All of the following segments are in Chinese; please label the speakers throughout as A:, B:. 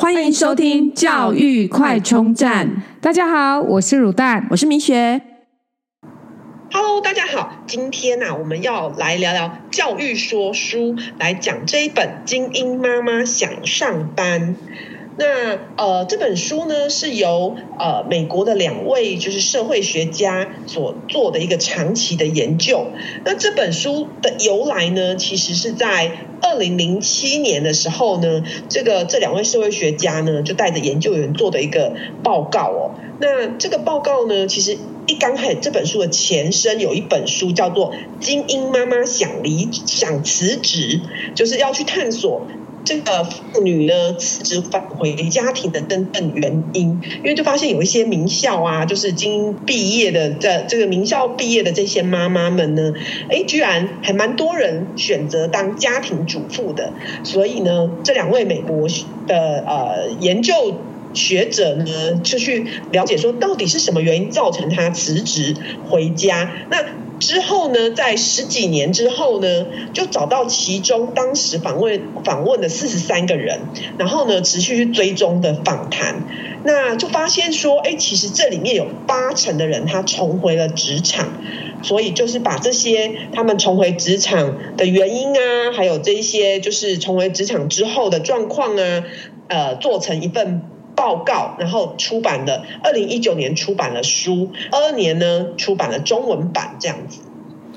A: 欢迎收听教育快充站。
B: 大家好，我是乳蛋，
A: 我是明雪。
C: Hello，大家好，今天呢、啊，我们要来聊聊教育说书，来讲这一本《精英妈妈想上班》。那呃，这本书呢是由呃美国的两位就是社会学家所做的一个长期的研究。那这本书的由来呢，其实是在二零零七年的时候呢，这个这两位社会学家呢就带着研究员做的一个报告哦。那这个报告呢，其实一刚开始这本书的前身有一本书叫做《精英妈妈想离想辞职》，就是要去探索。这个妇女呢辞职返回家庭的真正原因，因为就发现有一些名校啊，就是精英毕业的这这个名校毕业的这些妈妈们呢，哎，居然还蛮多人选择当家庭主妇的。所以呢，这两位美国的呃研究学者呢，就去了解说，到底是什么原因造成她辞职回家？那。之后呢，在十几年之后呢，就找到其中当时访问访问的四十三个人，然后呢，持续去追踪的访谈，那就发现说，哎，其实这里面有八成的人他重回了职场，所以就是把这些他们重回职场的原因啊，还有这些就是重回职场之后的状况啊，呃，做成一份。报告，然后出版了，二零一九年出版了书，二二年呢出版了中文版这样子。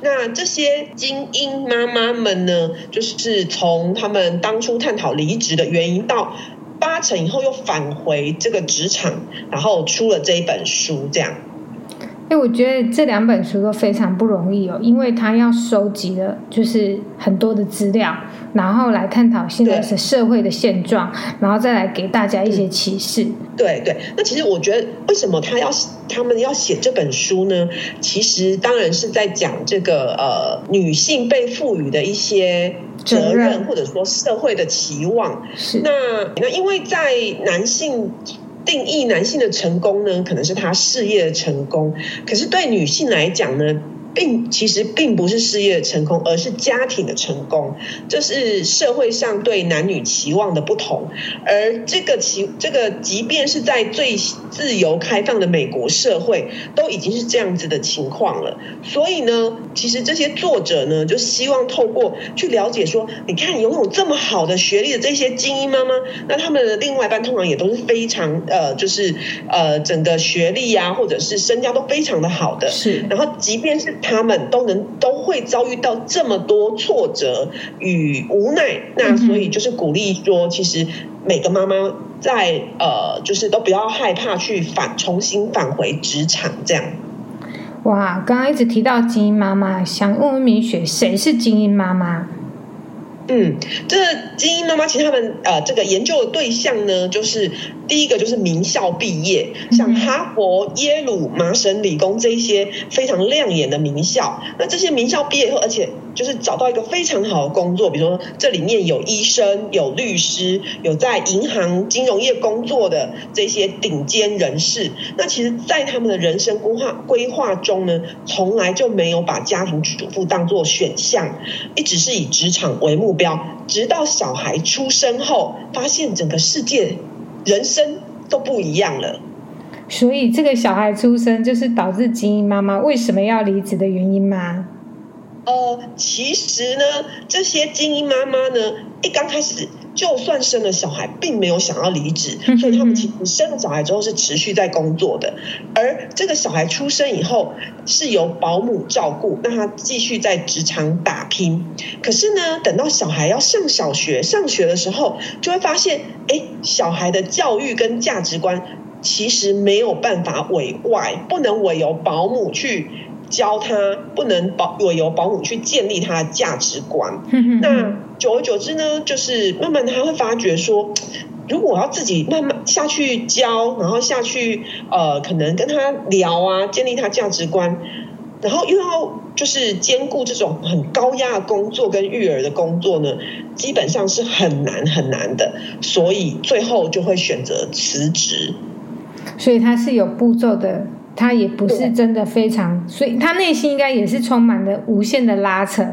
C: 那这些精英妈妈们呢，就是从他们当初探讨离职的原因，到八成以后又返回这个职场，然后出了这一本书这样。
B: 哎，我觉得这两本书都非常不容易哦，因为他要收集了就是很多的资料，然后来探讨现在是社会的现状，然后再来给大家一些启示。
C: 对对，那其实我觉得，为什么他要他们要写这本书呢？其实当然是在讲这个呃女性被赋予的一些责任，或者说社会的期望。是那那因为在男性。定义男性的成功呢，可能是他事业的成功，可是对女性来讲呢，并其实并不是事业的成功，而是家庭的成功。这是社会上对男女期望的不同，而这个期这个，即便是在最自由开放的美国社会，都已经是这样子的情况了。所以呢，其实这些作者呢，就希望透过去了解说，你看拥有这么好的学历的这些精英妈妈，那他们的另外一半通常也都是非常呃，就是呃，整个学历啊，或者是身家都非常的好的。是，然后即便是他们都能都会遭遇到这么多挫折与无奈，那所以就是鼓励说，其实每个妈妈在呃，就是都不要害怕去返重新返回职场这样。
B: 哇，刚刚一直提到精英妈妈，想问问明雪，谁是精英妈妈？
C: 嗯，这精英妈妈其实他们呃，这个研究的对象呢，就是第一个就是名校毕业，像哈佛、耶鲁、麻省理工这一些非常亮眼的名校。那这些名校毕业以后，而且就是找到一个非常好的工作，比如说这里面有医生、有律师、有在银行、金融业工作的这些顶尖人士。那其实，在他们的人生规划规划中呢，从来就没有把家庭主妇当做选项，一直是以职场为目标。直到小孩出生后，发现整个世界、人生都不一样了。
B: 所以，这个小孩出生就是导致精英妈妈为什么要离职的原因吗？
C: 呃，其实呢，这些精英妈妈呢，一刚开始。就算生了小孩，并没有想要离职，所以他们其实生了小孩之后是持续在工作的。而这个小孩出生以后是由保姆照顾，让他继续在职场打拼。可是呢，等到小孩要上小学、上学的时候，就会发现，哎，小孩的教育跟价值观其实没有办法委外，不能委由保姆去教他，不能保委由保姆去建立他的价值观。那久而久之呢，就是慢慢他会发觉说，如果我要自己慢慢下去教，然后下去呃，可能跟他聊啊，建立他价值观，然后又要就是兼顾这种很高压的工作跟育儿的工作呢，基本上是很难很难的，所以最后就会选择辞职。
B: 所以他是有步骤的，他也不是真的非常，所以他内心应该也是充满了无限的拉扯。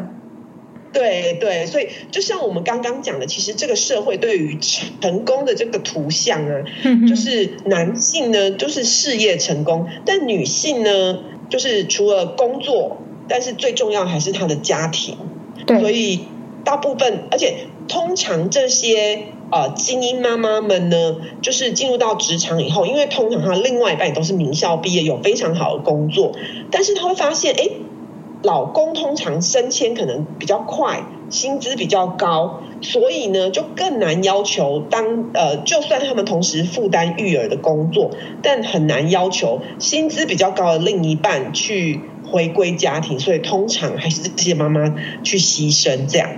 C: 对对，所以就像我们刚刚讲的，其实这个社会对于成功的这个图像啊，就是男性呢就是事业成功，但女性呢就是除了工作，但是最重要还是她的家庭。对，所以大部分，而且通常这些呃精英妈妈们呢，就是进入到职场以后，因为通常她另外一半也都是名校毕业，有非常好的工作，但是她会发现，哎。老公通常升迁可能比较快，薪资比较高，所以呢就更难要求当呃，就算他们同时负担育儿的工作，但很难要求薪资比较高的另一半去回归家庭，所以通常还是这些妈妈去牺牲这样。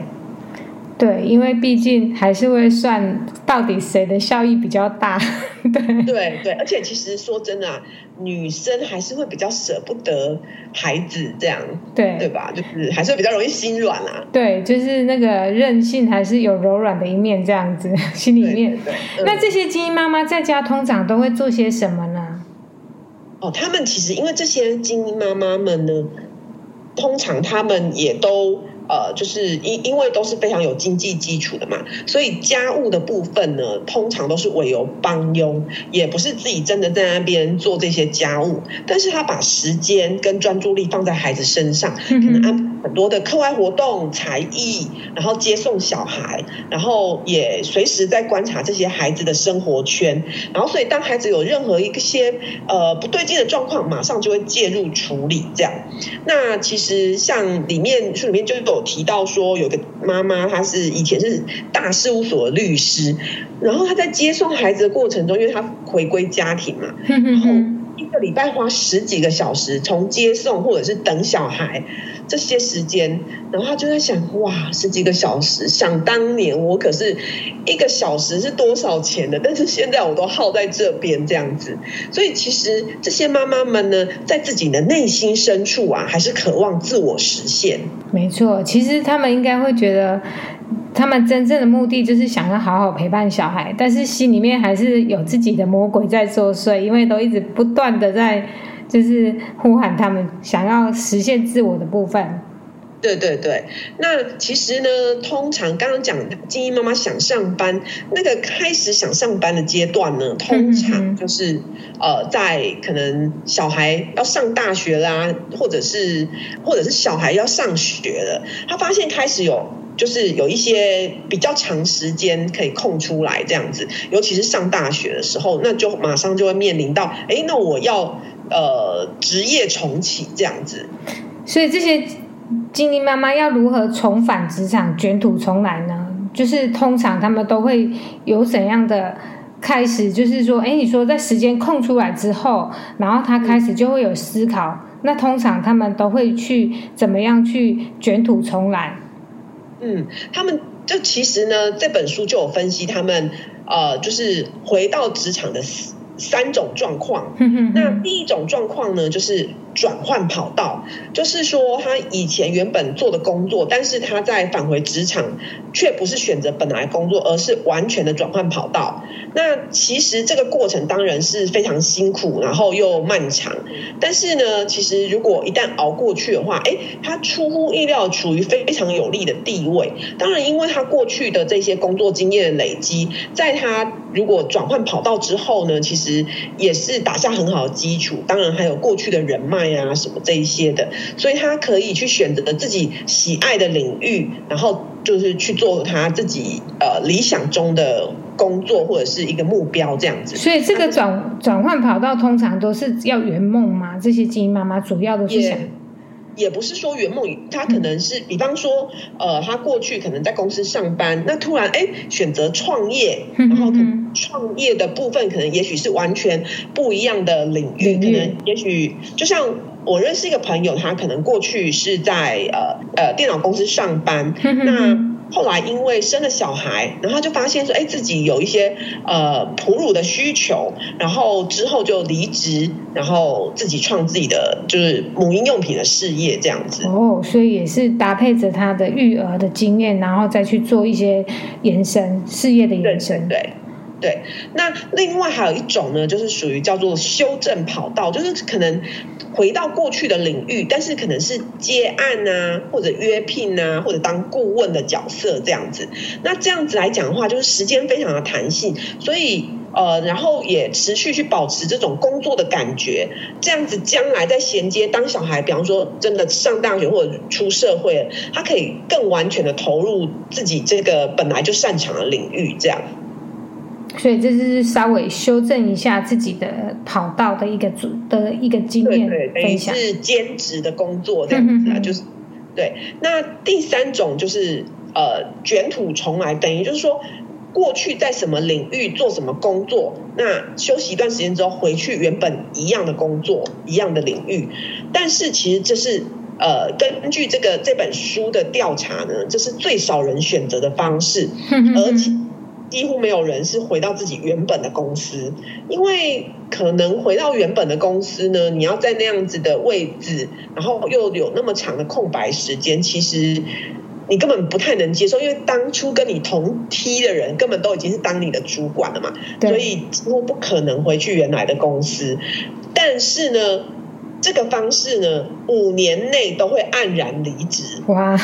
B: 对，因为毕竟还是会算到底谁的效益比较大。对
C: 对对，而且其实说真的啊，女生还是会比较舍不得孩子这样，对对吧？就是还是会比较容易心软啊。
B: 对，就是那个韧性还是有柔软的一面这样子，心里面。对对对，那这些精英妈妈在家通常都会做些什么呢？
C: 哦，他们其实因为这些精英妈妈们呢，通常他们也都。呃，就是因因为都是非常有经济基础的嘛，所以家务的部分呢，通常都是委由帮佣，也不是自己真的在那边做这些家务。但是他把时间跟专注力放在孩子身上，可能安很多的课外活动、才艺，然后接送小孩，然后也随时在观察这些孩子的生活圈。然后，所以当孩子有任何一些呃不对劲的状况，马上就会介入处理。这样，那其实像里面书里面就有。提到说有个妈妈，她是以前是大事务所的律师，然后她在接送孩子的过程中，因为她回归家庭嘛，然后一个礼拜花十几个小时从接送或者是等小孩。这些时间，然后他就在想，哇，十几个小时，想当年我可是一个小时是多少钱的，但是现在我都耗在这边这样子，所以其实这些妈妈们呢，在自己的内心深处啊，还是渴望自我实现。
B: 没错，其实他们应该会觉得，他们真正的目的就是想要好好陪伴小孩，但是心里面还是有自己的魔鬼在作祟，因为都一直不断的在。就是呼喊他们想要实现自我的部分。
C: 对对对，那其实呢，通常刚刚讲精英妈妈想上班，那个开始想上班的阶段呢，通常就是、嗯、呃，在可能小孩要上大学啦，或者是或者是小孩要上学了，他发现开始有就是有一些比较长时间可以空出来这样子，尤其是上大学的时候，那就马上就会面临到，哎，那我要。呃，职业重启这样子，
B: 所以这些精灵妈妈要如何重返职场、卷土重来呢？就是通常他们都会有怎样的开始？就是说，哎，你说在时间空出来之后，然后他开始就会有思考。那通常他们都会去怎么样去卷土重来？
C: 嗯，他们就其实呢，这本书就有分析他们呃，就是回到职场的。三种状况，那第一种状况呢，就是转换跑道，就是说他以前原本做的工作，但是他在返回职场，却不是选择本来工作，而是完全的转换跑道。那其实这个过程当然是非常辛苦，然后又漫长。但是呢，其实如果一旦熬过去的话，诶，他出乎意料处于非常有利的地位。当然，因为他过去的这些工作经验的累积，在他如果转换跑道之后呢，其实。也是打下很好的基础，当然还有过去的人脉啊什么这一些的，所以他可以去选择自己喜爱的领域，然后就是去做他自己呃理想中的工作或者是一个目标这样子。
B: 所以这个转转换跑道通常都是要圆梦吗？这些精英妈妈主要都是想。
C: 也不是说圆梦，他可能是，比方说，呃，他过去可能在公司上班，那突然哎选择创业，然后可能创业的部分可能也许是完全不一样的领域，可能也许就像我认识一个朋友，他可能过去是在呃呃电脑公司上班，那。后来因为生了小孩，然后他就发现说，哎，自己有一些呃哺乳的需求，然后之后就离职，然后自己创自己的就是母婴用品的事业这样子。
B: 哦，所以也是搭配着他的育儿的经验，然后再去做一些延伸事业的延伸。
C: 对，对，对，那另外还有一种呢，就是属于叫做修正跑道，就是可能回到过去的领域，但是可能是接案啊，或者约聘啊，或者当顾问的角色这样子。那这样子来讲的话，就是时间非常的弹性，所以呃，然后也持续去保持这种工作的感觉，这样子将来在衔接当小孩，比方说真的上大学或者出社会，他可以更完全的投入自己这个本来就擅长的领域，这样。
B: 所以这是稍微修正一下自己的跑道的一个主的一个经验分享，
C: 是兼职的工作这样子啊，就是对。那第三种就是呃卷土重来，等于就是说过去在什么领域做什么工作，那休息一段时间之后回去原本一样的工作一样的领域，但是其实这是呃根据这个这本书的调查呢，这是最少人选择的方式，而且。几乎没有人是回到自己原本的公司，因为可能回到原本的公司呢，你要在那样子的位置，然后又有那么长的空白时间，其实你根本不太能接受，因为当初跟你同梯的人根本都已经是当你的主管了嘛，所以几乎不可能回去原来的公司。但是呢，这个方式呢，五年内都会黯然离职。
B: 哇！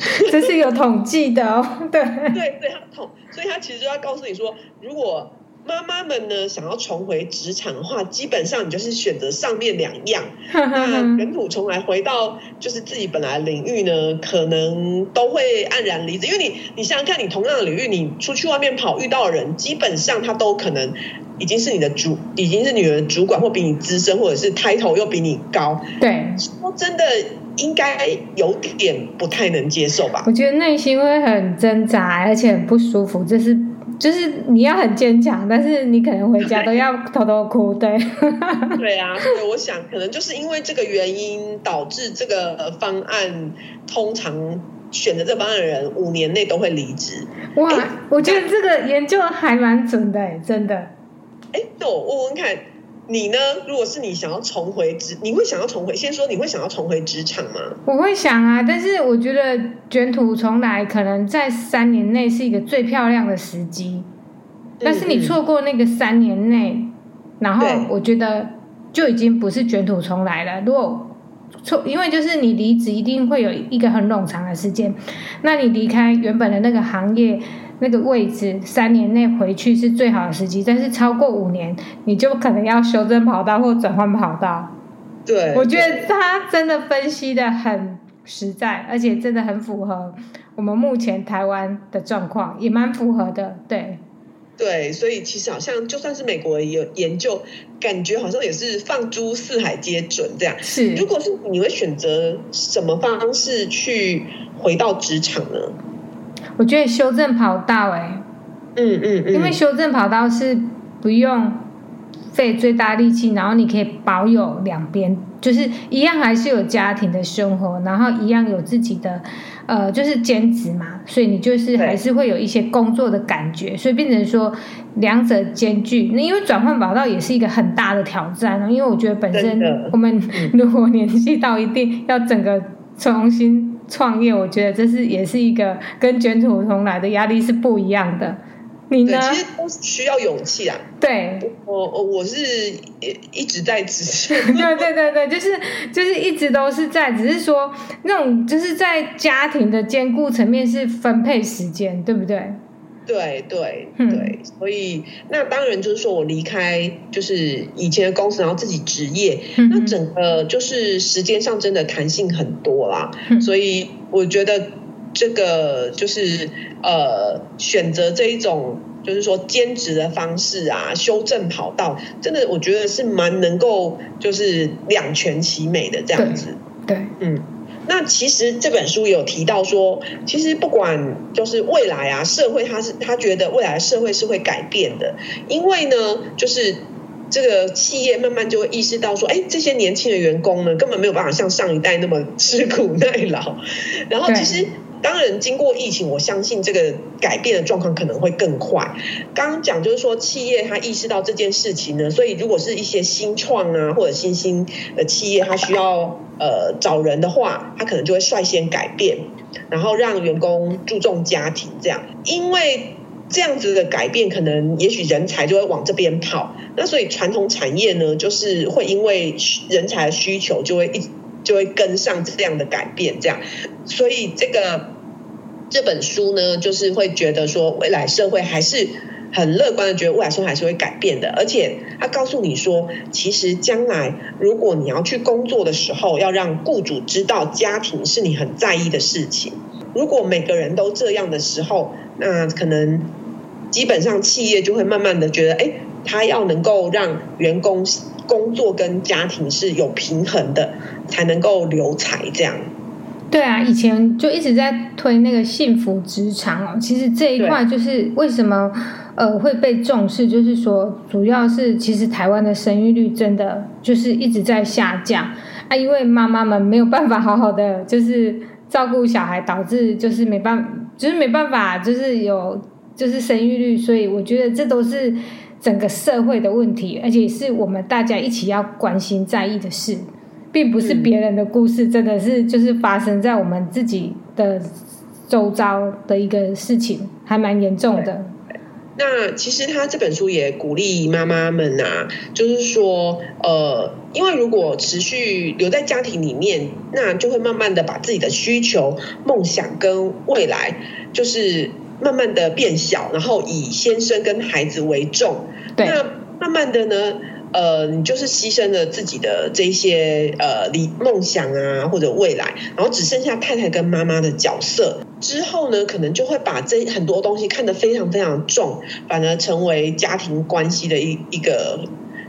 B: 这是有统计的哦，对。
C: 对对，他统，所以他其实就要告诉你说，如果妈妈们呢想要重回职场的话，基本上你就是选择上面两样，那卷土重来回到就是自己本来领域呢，可能都会黯然离职，因为你你想想看，你同样的领域，你出去外面跑遇到的人，基本上他都可能已经是你的主，已经是你的主管，或比你资深，或者是 title 又比你高，
B: 对，
C: 说真的。应该有点不太能接受吧？
B: 我觉得内心会很挣扎，而且很不舒服。就是就是你要很坚强，但是你可能回家都要偷偷哭。对，
C: 对啊，所以我想可能就是因为这个原因，导致这个方案通常选择这方案的人五年内都会离职。
B: 哇，欸、我觉得这个研究还蛮准的，真的。
C: 哎，那我问问看。你呢？如果是你想要重回职，你会想要重回？先说你会想要重回职场吗？
B: 我会想啊，但是我觉得卷土重来可能在三年内是一个最漂亮的时机，但是你错过那个三年内，嗯、然后我觉得就已经不是卷土重来了。如果错，因为就是你离职一定会有一个很冗长的时间，那你离开原本的那个行业。那个位置三年内回去是最好的时机，但是超过五年，你就可能要修正跑道或转换跑道。
C: 对，
B: 我觉得他真的分析的很实在，而且真的很符合我们目前台湾的状况，也蛮符合的。对，
C: 对，所以其实好像就算是美国有研究，感觉好像也是放诸四海皆准这样。
B: 是，
C: 如果是你会选择什么方式去回到职场呢？
B: 我觉得修正跑道，哎，
C: 嗯嗯嗯，
B: 因为修正跑道是不用费最大力气，然后你可以保有两边，就是一样还是有家庭的生活，然后一样有自己的，呃，就是兼职嘛，所以你就是还是会有一些工作的感觉，所以变成说两者兼具。那因为转换跑道也是一个很大的挑战，因为我觉得本身我们如果年纪到一定要整个重新。创业，我觉得这是也是一个跟卷土重来的压力是不一样的。你呢？
C: 其实都是需要勇气啊。
B: 对，
C: 我我我是一直在支持。
B: 对对对对，就是就是一直都是在，只是说那种就是在家庭的兼顾层面是分配时间，对不对？
C: 对对对，所以那当然就是说我离开就是以前的公司，然后自己职业，那整个就是时间上真的弹性很多啦。所以我觉得这个就是呃选择这一种就是说兼职的方式啊，修正跑道，真的我觉得是蛮能够就是两全其美的这样子。
B: 对，对
C: 嗯。那其实这本书有提到说，其实不管就是未来啊，社会他是他觉得未来社会是会改变的，因为呢，就是这个企业慢慢就会意识到说，哎，这些年轻的员工呢，根本没有办法像上一代那么吃苦耐劳，然后其实。当然，经过疫情，我相信这个改变的状况可能会更快。刚刚讲就是说，企业它意识到这件事情呢，所以如果是一些新创啊或者新兴的企业，它需要呃找人的话，它可能就会率先改变，然后让员工注重家庭这样。因为这样子的改变，可能也许人才就会往这边跑。那所以传统产业呢，就是会因为人才的需求，就会一就会跟上这样的改变。这样，所以这个这本书呢，就是会觉得说，未来社会还是很乐观的，觉得未来社会还是会改变的。而且他告诉你说，其实将来如果你要去工作的时候，要让雇主知道家庭是你很在意的事情。如果每个人都这样的时候，那可能基本上企业就会慢慢的觉得，哎，他要能够让员工工作跟家庭是有平衡的，才能够留才这样。
B: 对啊，以前就一直在推那个幸福职场哦。其实这一块就是为什么呃会被重视，就是说主要是其实台湾的生育率真的就是一直在下降啊，因为妈妈们没有办法好好的就是。照顾小孩导致就是没办，就是没办法，就是有就是生育率，所以我觉得这都是整个社会的问题，而且是我们大家一起要关心在意的事，并不是别人的故事，真的是就是发生在我们自己的周遭的一个事情，还蛮严重的。
C: 那其实他这本书也鼓励妈妈们啊，就是说，呃，因为如果持续留在家庭里面，那就会慢慢的把自己的需求、梦想跟未来，就是慢慢的变小，然后以先生跟孩子为重。对。那慢慢的呢，呃，你就是牺牲了自己的这些呃理梦想啊，或者未来，然后只剩下太太跟妈妈的角色。之后呢，可能就会把这很多东西看得非常非常重，反而成为家庭关系的一一个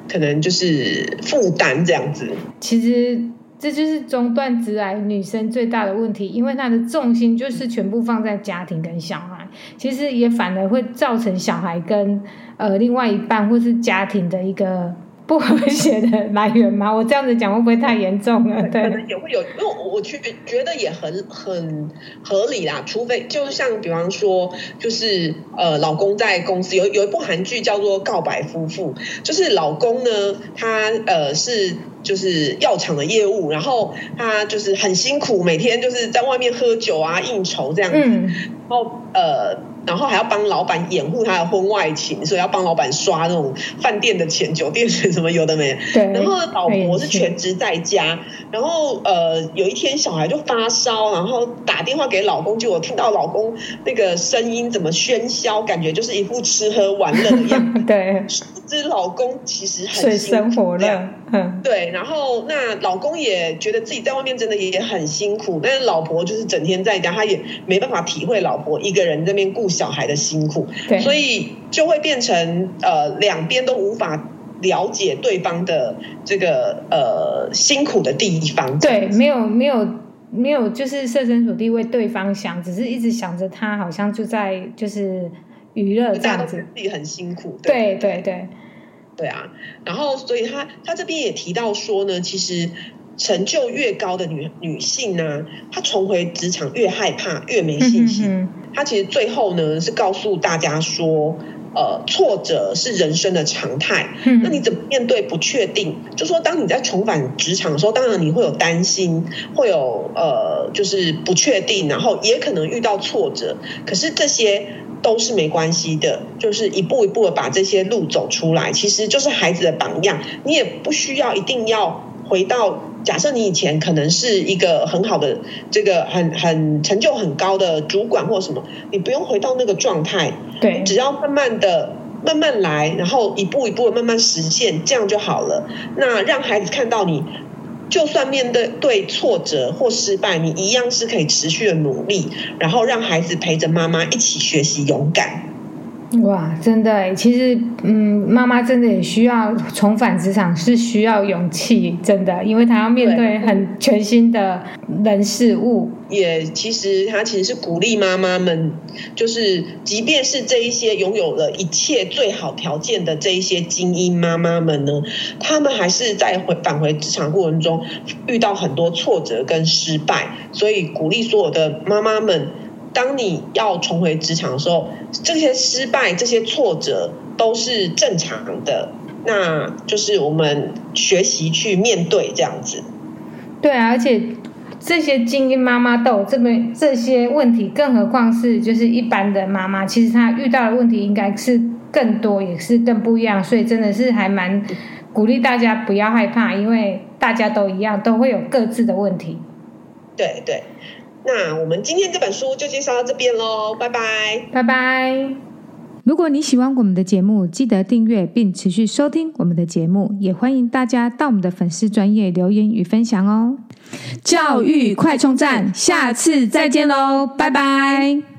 C: 可能就是负担这样子。
B: 其实这就是中断直癌女生最大的问题，因为她的重心就是全部放在家庭跟小孩，其实也反而会造成小孩跟呃另外一半或是家庭的一个。不和谐的来源吗？我这样子讲会不会太严重了？对，
C: 可能也会有，因为我去觉得也很很合理啦。除非就是像比方说，就是呃，老公在公司有有一部韩剧叫做《告白夫妇》，就是老公呢，他呃是就是药厂的业务，然后他就是很辛苦，每天就是在外面喝酒啊、应酬这样子，嗯、然后呃。然后还要帮老板掩护他的婚外情，所以要帮老板刷那种饭店的钱、酒店钱什么有的没。对。然后老婆是全职在家，然后呃有一天小孩就发烧，然后打电话给老公，结果听到老公那个声音怎么喧嚣，感觉就是一副吃喝玩乐的样子。对。其实老公其实很辛苦这样。嗯。对，然后那老公也觉得自己在外面真的也很辛苦，但是老婆就是整天在家，他也没办法体会老婆一个人这边顾。小孩的辛苦，对，所以就会变成呃两边都无法了解对方的这个呃辛苦的地方。
B: 对，没有没有没有，就是设身处地为对方想，只是一直想着他好像就在就是娱乐这样子，
C: 自己很辛苦。
B: 对对对对，
C: 对啊，然后所以他他这边也提到说呢，其实成就越高的女女性呢，她重回职场越害怕，越没信心。嗯他其实最后呢是告诉大家说，呃，挫折是人生的常态。那你怎么面对不确定？就说当你在重返职场的时候，当然你会有担心，会有呃，就是不确定，然后也可能遇到挫折。可是这些都是没关系的，就是一步一步的把这些路走出来，其实就是孩子的榜样。你也不需要一定要回到。假设你以前可能是一个很好的、这个很很成就很高的主管或什么，你不用回到那个状态，对，只要慢慢的、慢慢来，然后一步一步的慢慢实现，这样就好了。那让孩子看到你，就算面对对挫折或失败，你一样是可以持续的努力，然后让孩子陪着妈妈一起学习勇敢。
B: 哇，真的，其实，嗯，妈妈真的也需要重返职场，是需要勇气，真的，因为她要面对很全新的人事物。
C: 也其实，她其实是鼓励妈妈们，就是即便是这一些拥有了一切最好条件的这一些精英妈妈们呢，她们还是在回返回职场过程中遇到很多挫折跟失败，所以鼓励所有的妈妈们。当你要重回职场的时候，这些失败、这些挫折都是正常的，那就是我们学习去面对这样子。
B: 对啊，而且这些精英妈妈都有这么这些问题，更何况是就是一般的妈妈，其实她遇到的问题应该是更多，也是更不一样。所以真的是还蛮鼓励大家不要害怕，因为大家都一样，都会有各自的问题。
C: 对对，那我们今天这本书就介绍到这边喽，拜拜，
B: 拜拜。
A: 如果你喜欢我们的节目，记得订阅并持续收听我们的节目，也欢迎大家到我们的粉丝专业留言与分享哦。教育快充站，下次再见喽，拜拜。